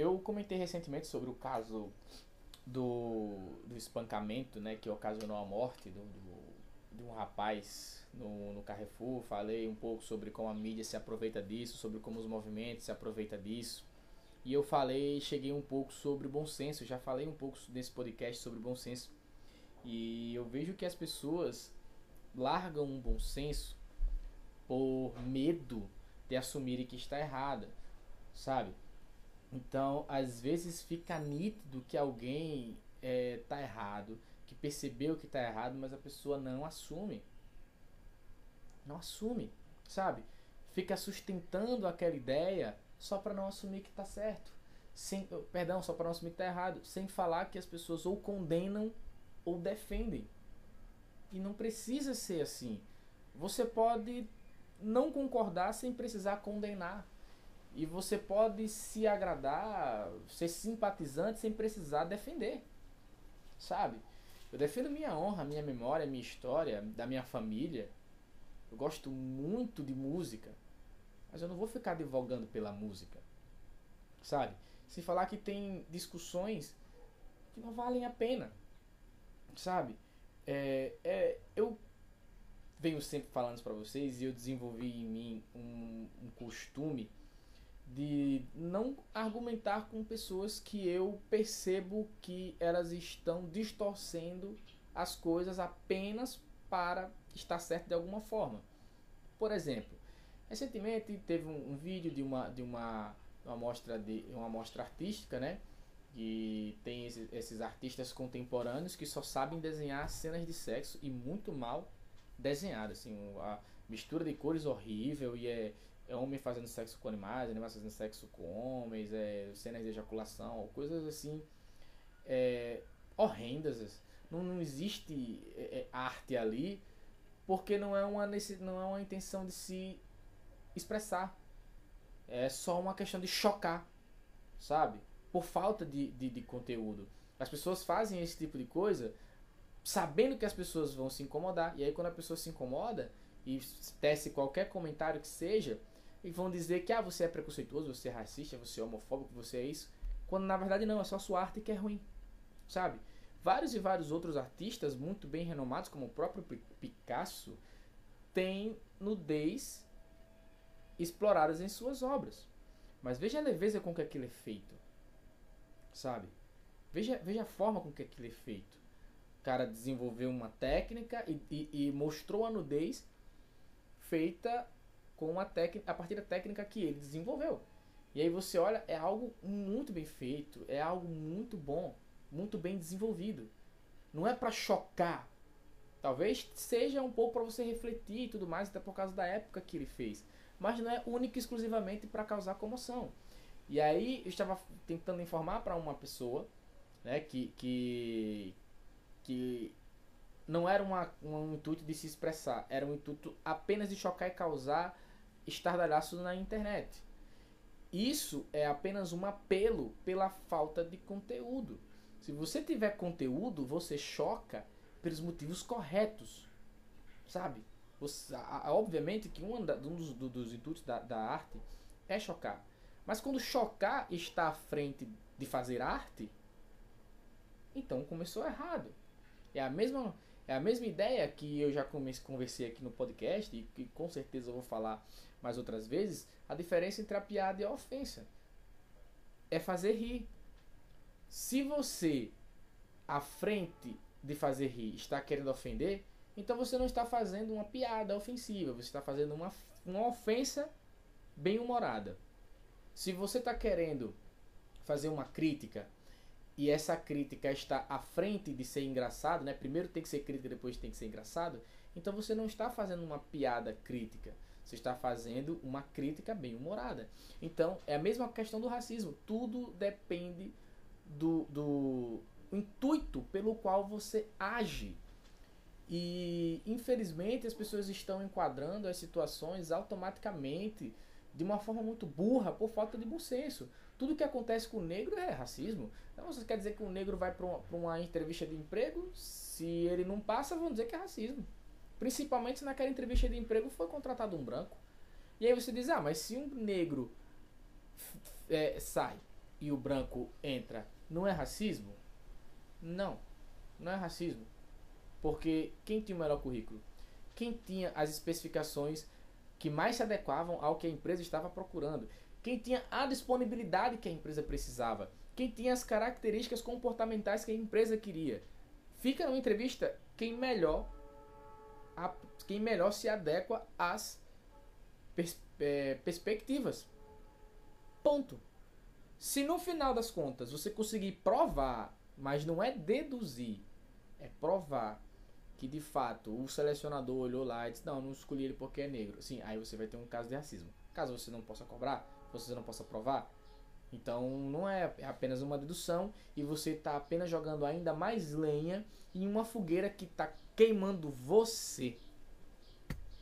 eu comentei recentemente sobre o caso do, do espancamento, né, que ocasionou a morte do, do, de um rapaz no, no Carrefour. Falei um pouco sobre como a mídia se aproveita disso, sobre como os movimentos se aproveitam disso. E eu falei, cheguei um pouco sobre bom senso, já falei um pouco nesse podcast sobre bom senso. E eu vejo que as pessoas largam um bom senso por medo de assumirem que está errada, sabe? Então, às vezes fica nítido que alguém é, errado, que percebeu que está errado, mas a pessoa não assume. Não assume, sabe? Fica sustentando aquela ideia só para não assumir que está certo. Sem, perdão, só para não assumir que está errado. Sem falar que as pessoas ou condenam ou defendem. E não precisa ser assim. Você pode não concordar sem precisar condenar. E você pode se agradar, ser simpatizante sem precisar defender. Sabe? Eu defendo minha honra, minha memória, minha história, da minha família. Eu gosto muito de música. Mas eu não vou ficar divulgando pela música. Sabe? Sem falar que tem discussões que não valem a pena. Sabe? É, é, eu venho sempre falando isso para vocês e eu desenvolvi em mim um, um costume de não argumentar com pessoas que eu percebo que elas estão distorcendo as coisas apenas para estar certo de alguma forma. Por exemplo, recentemente teve um, um vídeo de uma de uma uma mostra de uma mostra artística, né? Que tem esses, esses artistas contemporâneos que só sabem desenhar cenas de sexo e muito mal desenhadas, assim, a mistura de cores horrível e é homem fazendo sexo com animais, animais fazendo sexo com homens, é, cenas de ejaculação, coisas assim é, horrendas. Não, não existe é, é arte ali porque não é, uma, não é uma intenção de se expressar. É só uma questão de chocar, sabe? Por falta de, de, de conteúdo. As pessoas fazem esse tipo de coisa sabendo que as pessoas vão se incomodar. E aí quando a pessoa se incomoda e tece qualquer comentário que seja, e vão dizer que ah, você é preconceituoso, você é racista, você é homofóbico, você é isso. Quando na verdade não, é só sua arte que é ruim. Sabe? Vários e vários outros artistas muito bem renomados, como o próprio Picasso, têm nudez exploradas em suas obras. Mas veja a leveza com que aquilo é feito. Sabe? Veja, veja a forma com que aquilo é feito. O cara desenvolveu uma técnica e, e, e mostrou a nudez feita com a, técnica, a partir da técnica que ele desenvolveu. E aí você olha, é algo muito bem feito, é algo muito bom, muito bem desenvolvido. Não é para chocar. Talvez seja um pouco para você refletir e tudo mais, até por causa da época que ele fez. Mas não é único e exclusivamente para causar comoção. E aí eu estava tentando informar para uma pessoa, né, que que que não era uma, um intuito de se expressar, era um intuito apenas de chocar e causar estardalhaço na internet. Isso é apenas um apelo pela falta de conteúdo. Se você tiver conteúdo, você choca pelos motivos corretos. Sabe? Você, a, a, obviamente que um, da, um dos, do, dos intuitos da, da arte é chocar. Mas quando chocar está à frente de fazer arte, então começou errado. É a mesma, é a mesma ideia que eu já comecei, conversei aqui no podcast e que com certeza eu vou falar mais outras vezes, a diferença entre a piada e a ofensa é fazer rir. Se você, à frente de fazer rir, está querendo ofender, então você não está fazendo uma piada ofensiva, você está fazendo uma, uma ofensa bem humorada. Se você está querendo fazer uma crítica e essa crítica está à frente de ser engraçado, né? Primeiro tem que ser crítica, depois tem que ser engraçado. Então você não está fazendo uma piada crítica. Você está fazendo uma crítica bem humorada. Então, é a mesma questão do racismo. Tudo depende do, do intuito pelo qual você age. E, infelizmente, as pessoas estão enquadrando as situações automaticamente de uma forma muito burra por falta de bom senso. Tudo que acontece com o negro é racismo. Então, você quer dizer que o negro vai para uma, uma entrevista de emprego? Se ele não passa, vão dizer que é racismo. Principalmente se naquela entrevista de emprego foi contratado um branco. E aí você diz, ah, mas se um negro é, sai e o branco entra, não é racismo? Não, não é racismo. Porque quem tinha o melhor currículo? Quem tinha as especificações que mais se adequavam ao que a empresa estava procurando? Quem tinha a disponibilidade que a empresa precisava? Quem tinha as características comportamentais que a empresa queria? Fica numa entrevista quem melhor, quem melhor se adequa às pers é, perspectivas. Ponto. Se no final das contas você conseguir provar, mas não é deduzir, é provar que de fato o selecionador olhou lá e disse: Não, não escolhi ele porque é negro. Sim, aí você vai ter um caso de racismo. Caso você não possa cobrar, você não possa provar, então não é, apenas uma dedução e você está apenas jogando ainda mais lenha em uma fogueira que está queimando você.